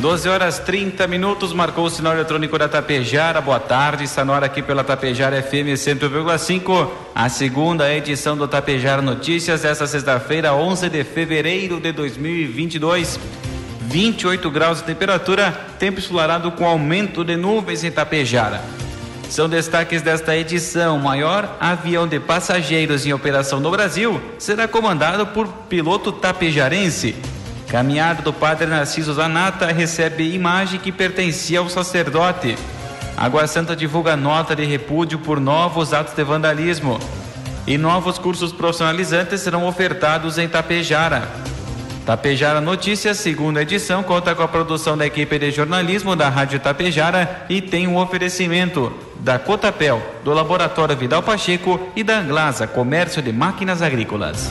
12 horas 30 minutos, marcou o sinal eletrônico da Tapejara. Boa tarde, está aqui pela Tapejara FM 100,5. A segunda edição do Tapejara Notícias, esta sexta-feira, 11 de fevereiro de 2022. 28 graus de temperatura, tempo ensolarado com aumento de nuvens em Tapejara. São destaques desta edição. O maior avião de passageiros em operação no Brasil será comandado por piloto tapejarense. Caminhada do padre Narciso Zanata recebe imagem que pertencia ao sacerdote. Água Santa divulga nota de repúdio por novos atos de vandalismo. E novos cursos profissionalizantes serão ofertados em Tapejara. Tapejara Notícias, segunda edição, conta com a produção da equipe de jornalismo da Rádio Tapejara e tem um oferecimento da Cotapel, do Laboratório Vidal Pacheco e da Glasa, Comércio de Máquinas Agrícolas.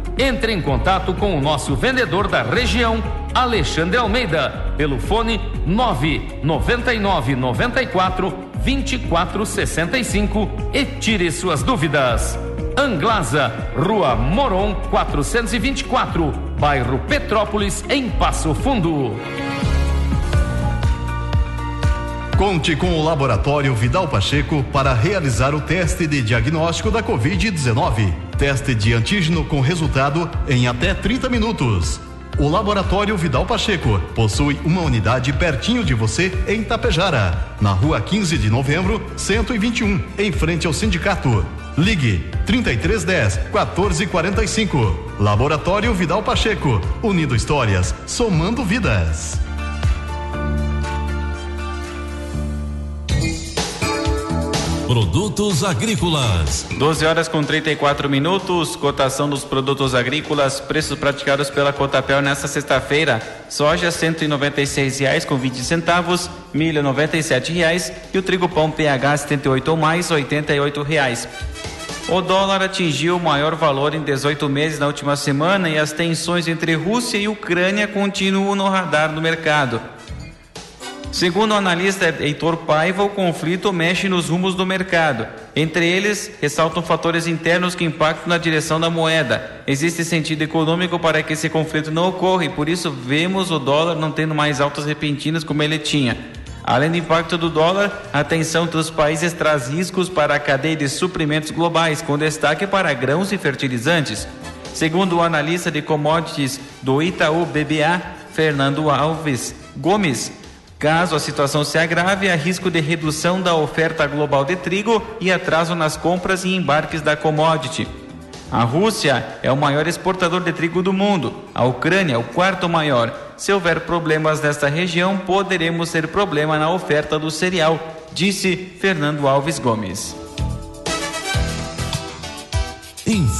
entre em contato com o nosso vendedor da região, Alexandre Almeida, pelo fone 999 94 2465 e tire suas dúvidas. Anglasa, Rua Moron 424, bairro Petrópolis, em Passo Fundo. Conte com o Laboratório Vidal Pacheco para realizar o teste de diagnóstico da Covid-19. Teste de antígeno com resultado em até 30 minutos. O Laboratório Vidal Pacheco possui uma unidade pertinho de você em Tapejara, na rua 15 de novembro, 121, em frente ao sindicato. Ligue 3310 1445. Laboratório Vidal Pacheco, unindo histórias, somando vidas. Produtos agrícolas. 12 horas com 34 minutos. Cotação dos produtos agrícolas. Preços praticados pela Cotapel nesta sexta-feira. Soja 196 reais com 20 centavos. Milho 97 reais e o trigo pão PH 78 ou mais 88 reais. O dólar atingiu o maior valor em 18 meses na última semana e as tensões entre Rússia e Ucrânia continuam no radar do mercado. Segundo o analista Heitor Paiva, o conflito mexe nos rumos do mercado. Entre eles, ressaltam fatores internos que impactam na direção da moeda. Existe sentido econômico para que esse conflito não ocorra e por isso vemos o dólar não tendo mais altas repentinas como ele tinha. Além do impacto do dólar, a tensão entre os países traz riscos para a cadeia de suprimentos globais, com destaque para grãos e fertilizantes. Segundo o analista de commodities do Itaú BBA, Fernando Alves Gomes, Caso a situação se agrave, há risco de redução da oferta global de trigo e atraso nas compras e embarques da commodity. A Rússia é o maior exportador de trigo do mundo. A Ucrânia é o quarto maior. Se houver problemas nesta região, poderemos ter problema na oferta do cereal, disse Fernando Alves Gomes.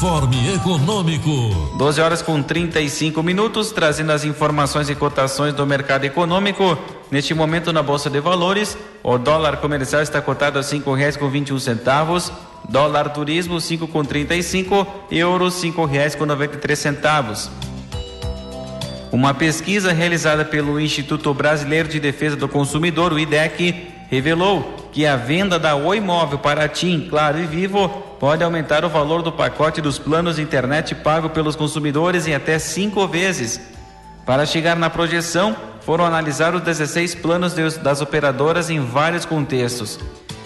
Informe Econômico. 12 horas com 35 minutos, trazendo as informações e cotações do mercado econômico. Neste momento, na Bolsa de Valores, o dólar comercial está cotado a cinco reais com 21 centavos, dólar turismo cinco com 35, euro cinco reais com 93 centavos. Uma pesquisa realizada pelo Instituto Brasileiro de Defesa do Consumidor, o IDEC, revelou que a venda da Oi Móvel para TIM, Claro e Vivo pode aumentar o valor do pacote dos planos de internet pago pelos consumidores em até cinco vezes. Para chegar na projeção, foram analisados 16 planos das operadoras em vários contextos.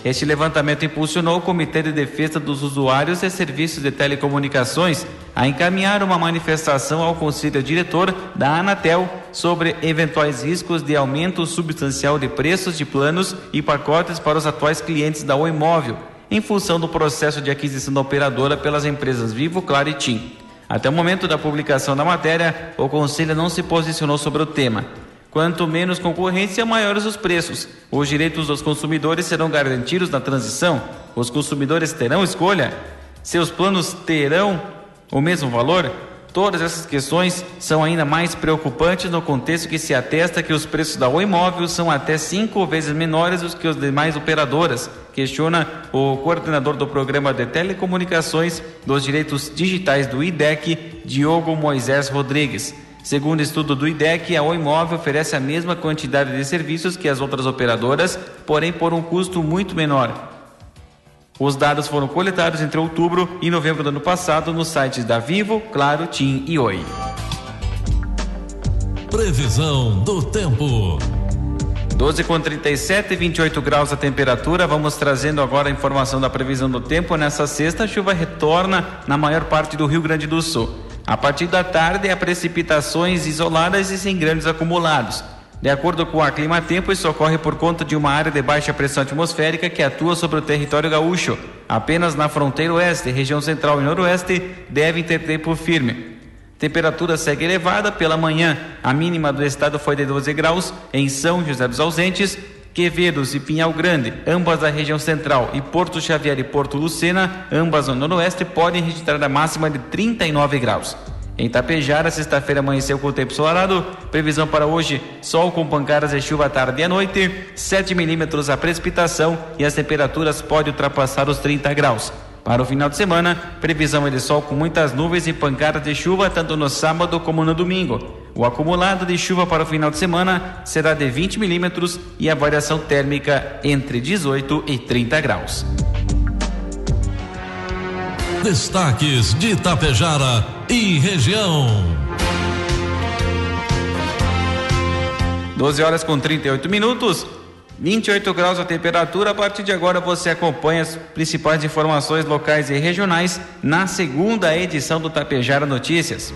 Este levantamento impulsionou o Comitê de Defesa dos Usuários e Serviços de Telecomunicações a encaminhar uma manifestação ao Conselho Diretor da Anatel sobre eventuais riscos de aumento substancial de preços de planos e pacotes para os atuais clientes da Oi Móvel, em função do processo de aquisição da operadora pelas empresas Vivo, Claro e TIM. Até o momento da publicação da matéria, o Conselho não se posicionou sobre o tema. Quanto menos concorrência, maiores os preços. Os direitos dos consumidores serão garantidos na transição. Os consumidores terão escolha. Seus planos terão o mesmo valor? Todas essas questões são ainda mais preocupantes no contexto que se atesta que os preços da Oi Móvel são até cinco vezes menores do que os demais operadoras, questiona o coordenador do programa de telecomunicações dos direitos digitais do IDEC, Diogo Moisés Rodrigues. Segundo estudo do IDEC, a Oi Móvel oferece a mesma quantidade de serviços que as outras operadoras, porém por um custo muito menor. Os dados foram coletados entre outubro e novembro do ano passado nos sites da Vivo, Claro, TIM e Oi. Previsão do tempo. 12 com 37 e 28 graus a temperatura. Vamos trazendo agora a informação da previsão do tempo. Nessa sexta, a chuva retorna na maior parte do Rio Grande do Sul. A partir da tarde, há precipitações isoladas e sem grandes acumulados. De acordo com a Clima Tempo, isso ocorre por conta de uma área de baixa pressão atmosférica que atua sobre o território gaúcho. Apenas na fronteira oeste, região central e noroeste devem ter tempo firme. Temperatura segue elevada pela manhã. A mínima do estado foi de 12 graus em São José dos Ausentes, Quevedos e Pinhal Grande, ambas da região central, e Porto Xavier e Porto Lucena, ambas no noroeste, podem registrar a máxima de 39 graus. Em Tapejara, sexta-feira amanheceu com o tempo ensolarado. Previsão para hoje: sol com pancadas de chuva à tarde e à noite, 7 milímetros a precipitação e as temperaturas podem ultrapassar os 30 graus. Para o final de semana, previsão é de sol com muitas nuvens e pancadas de chuva tanto no sábado como no domingo. O acumulado de chuva para o final de semana será de 20 milímetros e a variação térmica entre 18 e 30 graus. Destaques de Itapejara e região. 12 horas com 38 minutos. 28 graus a temperatura. A partir de agora você acompanha as principais informações locais e regionais na segunda edição do Tapejara Notícias.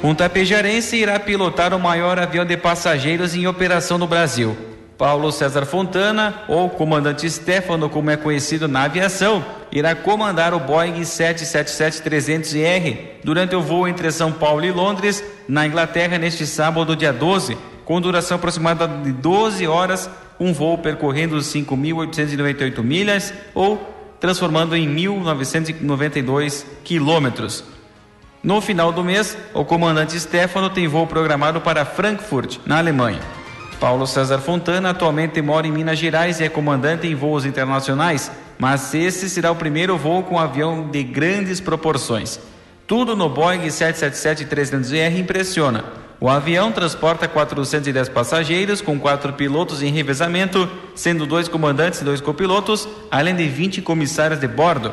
Um tapejarense irá pilotar o maior avião de passageiros em operação no Brasil. Paulo César Fontana, ou comandante Stefano, como é conhecido na aviação, irá comandar o Boeing 777-300R durante o voo entre São Paulo e Londres, na Inglaterra, neste sábado, dia 12, com duração aproximada de 12 horas, um voo percorrendo 5.898 milhas ou transformando em 1.992 quilômetros. No final do mês, o comandante Stefano tem voo programado para Frankfurt, na Alemanha. Paulo César Fontana atualmente mora em Minas Gerais e é comandante em voos internacionais, mas esse será o primeiro voo com um avião de grandes proporções. Tudo no Boeing 777-300ER impressiona. O avião transporta 410 passageiros, com quatro pilotos em revezamento, sendo dois comandantes e dois copilotos, além de 20 comissários de bordo.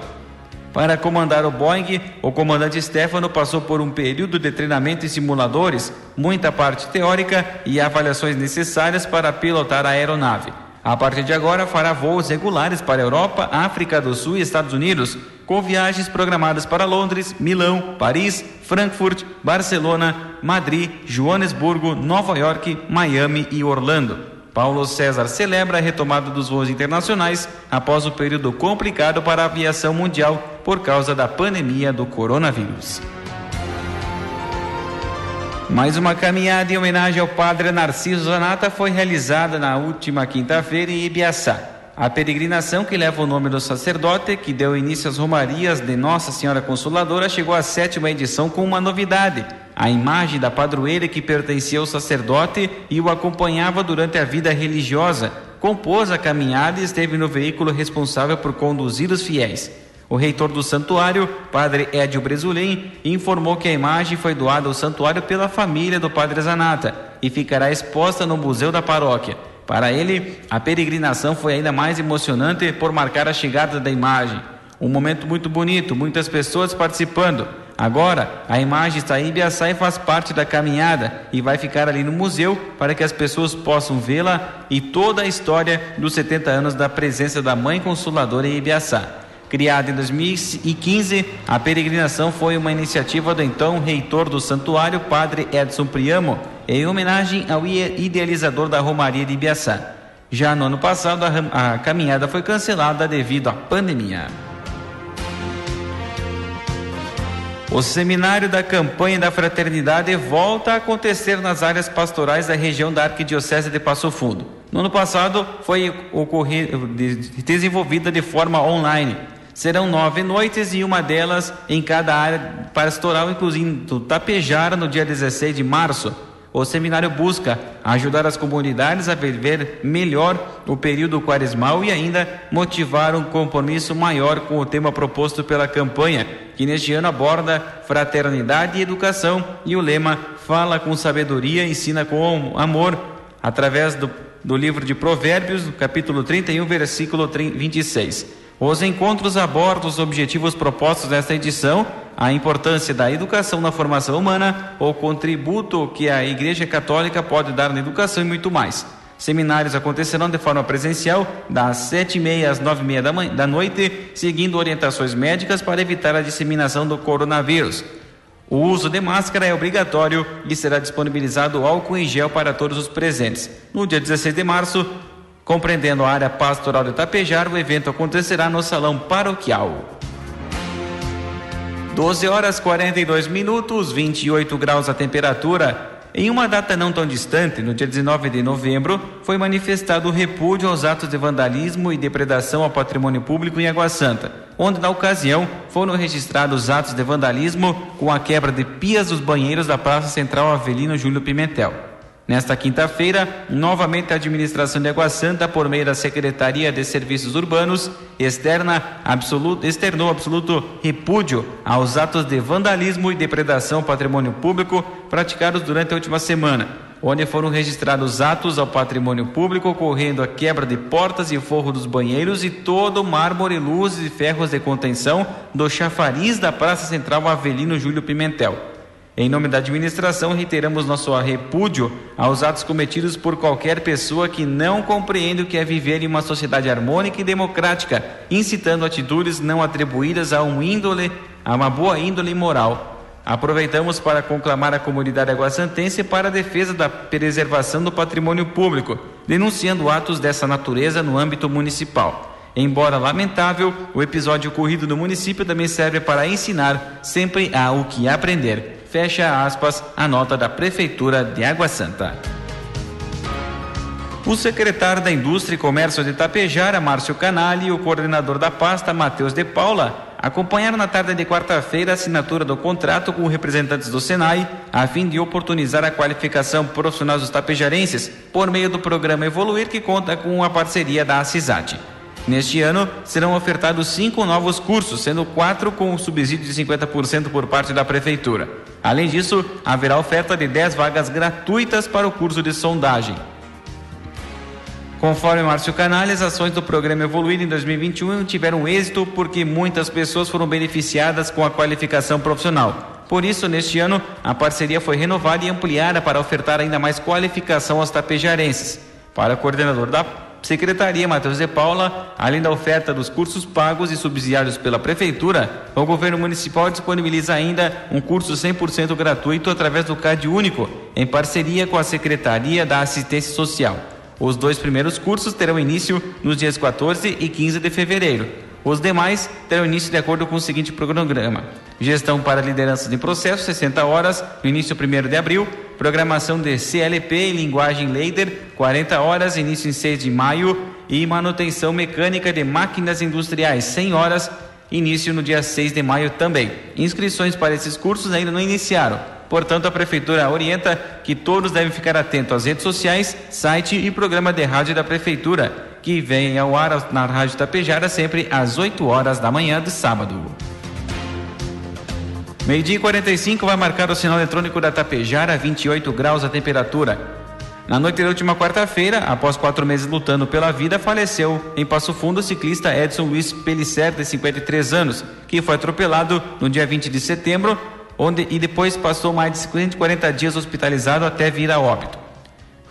Para comandar o Boeing, o comandante Stefano passou por um período de treinamento em simuladores, muita parte teórica e avaliações necessárias para pilotar a aeronave. A partir de agora, fará voos regulares para a Europa, África do Sul e Estados Unidos, com viagens programadas para Londres, Milão, Paris, Frankfurt, Barcelona, Madrid, Joanesburgo, Nova York, Miami e Orlando. Paulo César celebra a retomada dos voos internacionais após o período complicado para a aviação mundial por causa da pandemia do coronavírus. Mais uma caminhada em homenagem ao padre Narciso Zanata foi realizada na última quinta-feira em Ibiaçá. A peregrinação que leva o nome do sacerdote, que deu início às romarias de Nossa Senhora Consoladora, chegou à sétima edição com uma novidade a imagem da padroeira que pertencia ao sacerdote e o acompanhava durante a vida religiosa, compôs a caminhada e esteve no veículo responsável por conduzir os fiéis. O reitor do santuário, padre Edio Bresulin, informou que a imagem foi doada ao santuário pela família do padre Zanata e ficará exposta no museu da paróquia. Para ele, a peregrinação foi ainda mais emocionante por marcar a chegada da imagem. Um momento muito bonito, muitas pessoas participando. Agora, a imagem está em Ibiaçá e faz parte da caminhada e vai ficar ali no museu para que as pessoas possam vê-la e toda a história dos 70 anos da presença da Mãe Consoladora em Ibiaçá. Criada em 2015, a peregrinação foi uma iniciativa do então reitor do santuário, Padre Edson Priamo, em homenagem ao idealizador da Romaria de Ibiaçá. Já no ano passado, a, caminhada foi cancelada devido à pandemia. O seminário da campanha da fraternidade volta a acontecer nas áreas pastorais da região da Arquidiocese de Passo Fundo. No ano passado foi desenvolvida de forma online. Serão nove noites e uma delas em cada área pastoral, incluindo Tapejara no dia 16 de março, o seminário busca ajudar as comunidades a viver melhor o período quaresmal e ainda motivar um compromisso maior com o tema proposto pela campanha, que neste ano aborda fraternidade e educação e o lema Fala com sabedoria, ensina com amor, através do, do livro de Provérbios, capítulo 31, versículo 26. Os encontros abordam os objetivos propostos nesta edição, a importância da educação na formação humana, o contributo que a Igreja Católica pode dar na educação e muito mais. Seminários acontecerão de forma presencial, das sete e meia às nove e meia da, da noite, seguindo orientações médicas para evitar a disseminação do coronavírus. O uso de máscara é obrigatório e será disponibilizado álcool em gel para todos os presentes. No dia 16 de março, Compreendendo a área pastoral de Tapejar, o evento acontecerá no Salão Paroquial. 12 horas 42 minutos, 28 graus a temperatura. Em uma data não tão distante, no dia 19 de novembro, foi manifestado o repúdio aos atos de vandalismo e depredação ao patrimônio público em Água Santa, onde, na ocasião, foram registrados atos de vandalismo com a quebra de pias dos banheiros da Praça Central Avelino Júlio Pimentel. Nesta quinta-feira, novamente a administração de Água Santa, por meio da Secretaria de Serviços Urbanos, externa absoluto, externou absoluto repúdio aos atos de vandalismo e depredação ao patrimônio público praticados durante a última semana, onde foram registrados atos ao patrimônio público ocorrendo a quebra de portas e forro dos banheiros e todo o mármore, luzes e ferros de contenção do chafariz da Praça Central Avelino Júlio Pimentel. Em nome da administração, reiteramos nosso repúdio aos atos cometidos por qualquer pessoa que não compreende o que é viver em uma sociedade harmônica e democrática, incitando atitudes não atribuídas a um índole, a uma boa índole moral. Aproveitamos para conclamar a comunidade aguaçantense para a defesa da preservação do patrimônio público, denunciando atos dessa natureza no âmbito municipal. Embora lamentável, o episódio ocorrido no município também serve para ensinar sempre há o que aprender. Fecha aspas a nota da Prefeitura de Água Santa. O secretário da Indústria e Comércio de Itapejara, Márcio Canali, e o coordenador da pasta, Matheus de Paula, acompanharam na tarde de quarta-feira a assinatura do contrato com representantes do Senai, a fim de oportunizar a qualificação profissional dos tapejarenses por meio do programa Evoluir, que conta com a parceria da CISAT. Neste ano, serão ofertados cinco novos cursos, sendo quatro com subsídio de 50% por parte da Prefeitura. Além disso, haverá oferta de 10 vagas gratuitas para o curso de sondagem. Conforme Márcio Canales, ações do programa Evoluir em 2021 tiveram êxito porque muitas pessoas foram beneficiadas com a qualificação profissional. Por isso, neste ano, a parceria foi renovada e ampliada para ofertar ainda mais qualificação aos tapejarenses. Para o coordenador da Secretaria Matheus de Paula, além da oferta dos cursos pagos e subsidiados pela Prefeitura, o governo municipal disponibiliza ainda um curso 100% gratuito através do CAD Único, em parceria com a Secretaria da Assistência Social. Os dois primeiros cursos terão início nos dias 14 e 15 de fevereiro. Os demais terão início de acordo com o seguinte cronograma: Gestão para lideranças em processo, 60 horas, no início 1 de abril. Programação de CLP em linguagem Leider, 40 horas, início em 6 de maio. E manutenção mecânica de máquinas industriais, 100 horas, início no dia 6 de maio também. Inscrições para esses cursos ainda não iniciaram. Portanto, a Prefeitura orienta que todos devem ficar atentos às redes sociais, site e programa de rádio da Prefeitura, que vem ao ar na Rádio Tapejara sempre às 8 horas da manhã de sábado. Meio-dia e 45 vai marcar o sinal eletrônico da Tapejara, 28 graus a temperatura. Na noite da última quarta-feira, após quatro meses lutando pela vida, faleceu em Passo Fundo o ciclista Edson Luiz Pellicer, de 53 anos, que foi atropelado no dia 20 de setembro, onde e depois passou mais de 140 dias hospitalizado até vir a óbito.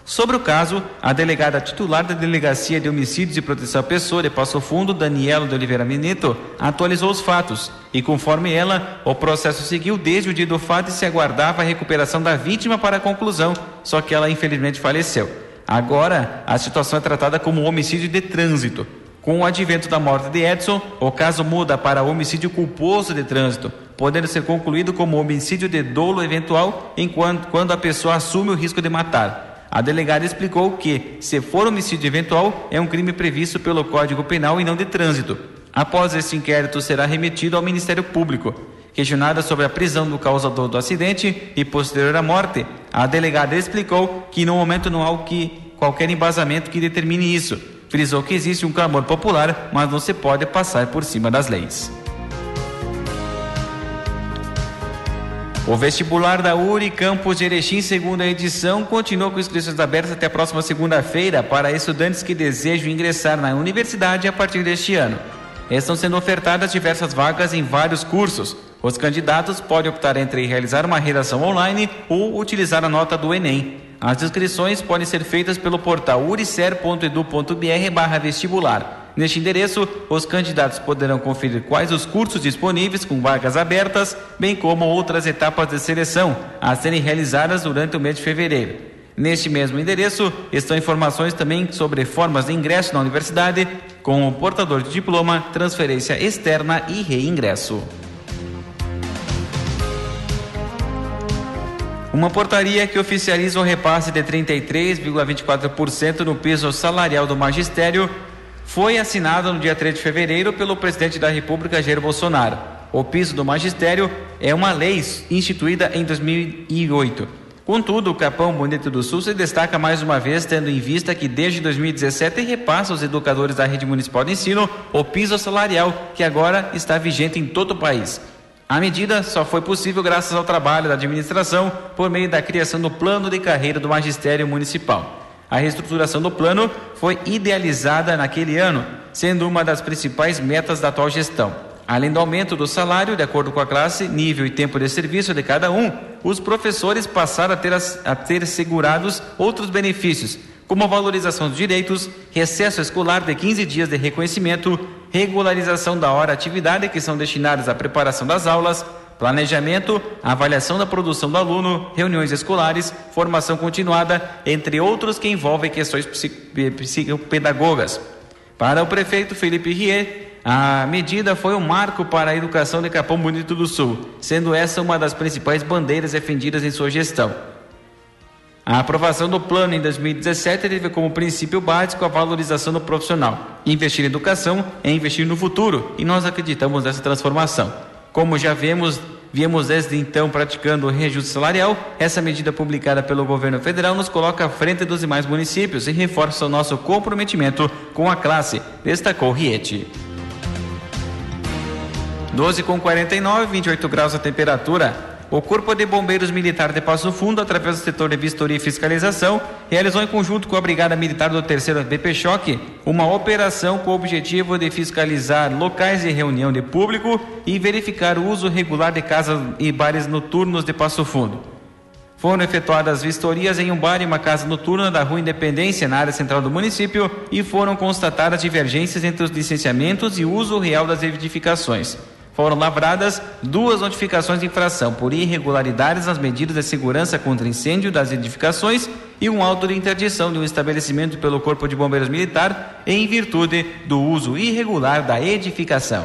Sobre o caso, a delegada titular da Delegacia de Homicídios e Proteção à Pessoa de Passo Fundo, Daniela de Oliveira Minito, atualizou os fatos e, conforme ela, o processo seguiu desde o dia do fato e se aguardava a recuperação da vítima para a conclusão, só que ela infelizmente faleceu. Agora, a situação é tratada como homicídio de trânsito. Com o advento da morte de Edson, o caso muda para homicídio culposo de trânsito, podendo ser concluído como homicídio de dolo eventual enquanto quando a pessoa assume o risco de matar. A delegada explicou que, se for homicídio eventual, é um crime previsto pelo Código Penal e não de trânsito. Após esse inquérito, será remetido ao Ministério Público. Questionada sobre a prisão do causador do acidente e posterior à morte, a delegada explicou que no momento não há que, qualquer embasamento que determine isso. Frisou que existe um clamor popular, mas não se pode passar por cima das leis. O vestibular da URI Campus de Erechim, segunda edição, continua com inscrições abertas até a próxima segunda-feira para estudantes que desejam ingressar na universidade a partir deste ano. Estão sendo ofertadas diversas vagas em vários cursos. Os candidatos podem optar entre realizar uma redação online ou utilizar a nota do Enem. As inscrições podem ser feitas pelo portal uricer.edu.br/vestibular. Neste endereço, os candidatos poderão conferir quais os cursos disponíveis com vagas abertas, bem como outras etapas de seleção a serem realizadas durante o mês de fevereiro. Neste mesmo endereço estão informações também sobre formas de ingresso na universidade, com o portador de diploma, transferência externa e reingresso. Uma portaria que oficializa o repasse de 33,24% no piso salarial do magistério foi assinada no dia 3 de fevereiro pelo presidente da República, Jair Bolsonaro. O piso do magistério é uma lei instituída em 2008. Contudo, o Capão Bonito do Sul se destaca mais uma vez, tendo em vista que desde 2017 repassa aos educadores da rede municipal de ensino o piso salarial, que agora está vigente em todo o país. A medida só foi possível graças ao trabalho da administração por meio da criação do plano de carreira do magistério municipal. A reestruturação do plano foi idealizada naquele ano, sendo uma das principais metas da atual gestão. Além do aumento do salário, de acordo com a classe, nível e tempo de serviço de cada um, os professores passaram a ter, a ter segurados outros benefícios, como a valorização dos direitos, recesso escolar de 15 dias de reconhecimento, regularização da hora atividade que são destinadas à preparação das aulas, planejamento, avaliação da produção do aluno, reuniões escolares, formação continuada, entre outros que envolvem questões psicopedagogas. Para o prefeito Felipe Riet, a medida foi um marco para a educação de Capão Bonito do Sul, sendo essa uma das principais bandeiras defendidas em sua gestão. A aprovação do plano em 2017 teve como princípio básico a valorização do profissional. Investir em educação é investir no futuro e nós acreditamos nessa transformação. Como já vemos, viemos desde então praticando o reajuste salarial, essa medida publicada pelo governo federal nos coloca à frente dos demais municípios e reforça o nosso comprometimento com a classe, destacou Riete. 12 com 49, 28 graus a temperatura. O Corpo de Bombeiros Militar de Passo Fundo, através do setor de vistoria e fiscalização, realizou em conjunto com a Brigada Militar do Terceiro BP Choque uma operação com o objetivo de fiscalizar locais de reunião de público e verificar o uso regular de casas e bares noturnos de Passo Fundo. Foram efetuadas vistorias em um bar e uma casa noturna da Rua Independência, na área central do município, e foram constatadas divergências entre os licenciamentos e uso real das edificações foram lavradas duas notificações de infração por irregularidades nas medidas de segurança contra incêndio das edificações e um auto de interdição de um estabelecimento pelo Corpo de Bombeiros Militar em virtude do uso irregular da edificação.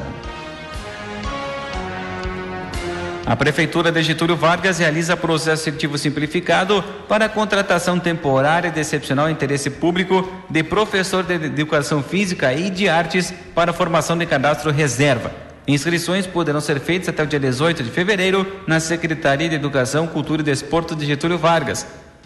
A Prefeitura de Getúlio Vargas realiza processo seletivo simplificado para a contratação temporária de excepcional interesse público de professor de Educação Física e de Artes para formação de cadastro reserva Inscrições poderão ser feitas até o dia 18 de fevereiro na Secretaria de Educação, Cultura e Desporto de Getúlio Vargas,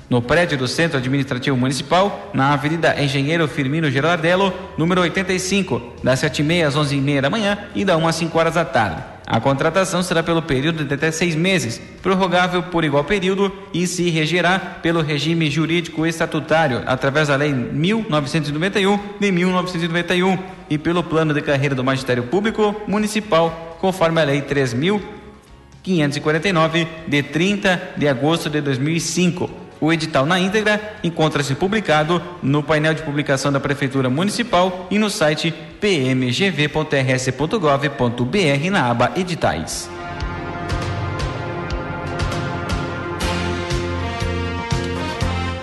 no prédio do Centro Administrativo Municipal, na Avenida Engenheiro Firmino Gerardello, número 85, das 7h30 às 11h30 da manhã e da 1 às 5 horas da tarde. A contratação será pelo período de até seis meses, prorrogável por igual período e se regerá pelo regime jurídico estatutário, através da Lei 1991 de 1991 e pelo plano de carreira do Magistério Público Municipal, conforme a Lei 3.549 de 30 de agosto de 2005 o edital na íntegra encontra-se publicado no painel de publicação da Prefeitura Municipal e no site pmgv.rs.gov.br na aba Editais.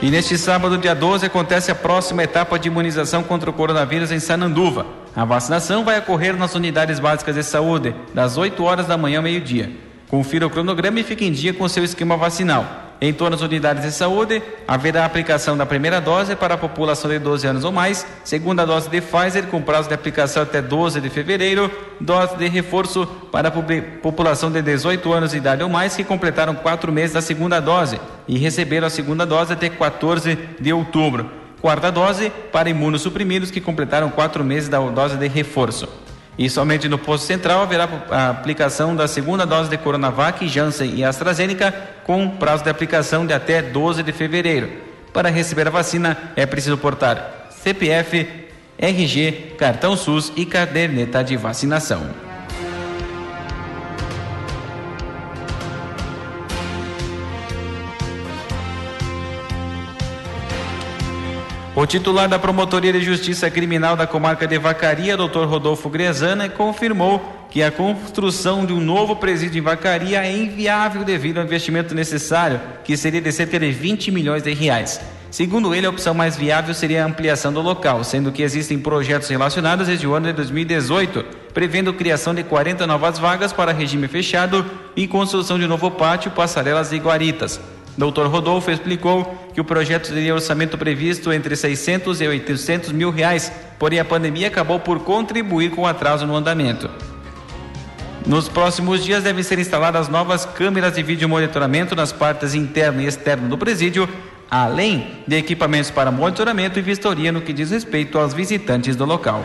E neste sábado, dia 12, acontece a próxima etapa de imunização contra o coronavírus em Sananduva. A vacinação vai ocorrer nas unidades básicas de saúde, das 8 horas da manhã ao meio-dia. Confira o cronograma e fique em dia com seu esquema vacinal. Em todas as unidades de saúde, haverá aplicação da primeira dose para a população de 12 anos ou mais, segunda dose de Pfizer com prazo de aplicação até 12 de fevereiro, dose de reforço para a população de 18 anos de idade ou mais que completaram quatro meses da segunda dose e receberam a segunda dose até 14 de outubro. Quarta dose para imunossuprimidos que completaram quatro meses da dose de reforço. E somente no posto central haverá a aplicação da segunda dose de Coronavac, Janssen e AstraZeneca, com prazo de aplicação de até 12 de fevereiro. Para receber a vacina é preciso portar CPF, RG, cartão SUS e caderneta de vacinação. O titular da Promotoria de Justiça Criminal da Comarca de Vacaria, Dr. Rodolfo Grezana, confirmou que a construção de um novo presídio em Vacaria é inviável devido ao investimento necessário, que seria de cerca de 20 milhões de reais. Segundo ele, a opção mais viável seria a ampliação do local, sendo que existem projetos relacionados desde o ano de 2018, prevendo criação de 40 novas vagas para regime fechado e construção de novo pátio, passarelas e guaritas. Dr. Rodolfo explicou que o projeto teria orçamento previsto entre 600 e 800 mil reais, porém a pandemia acabou por contribuir com o atraso no andamento. Nos próximos dias devem ser instaladas novas câmeras de vídeo monitoramento nas partes interna e externa do presídio, além de equipamentos para monitoramento e vistoria no que diz respeito aos visitantes do local.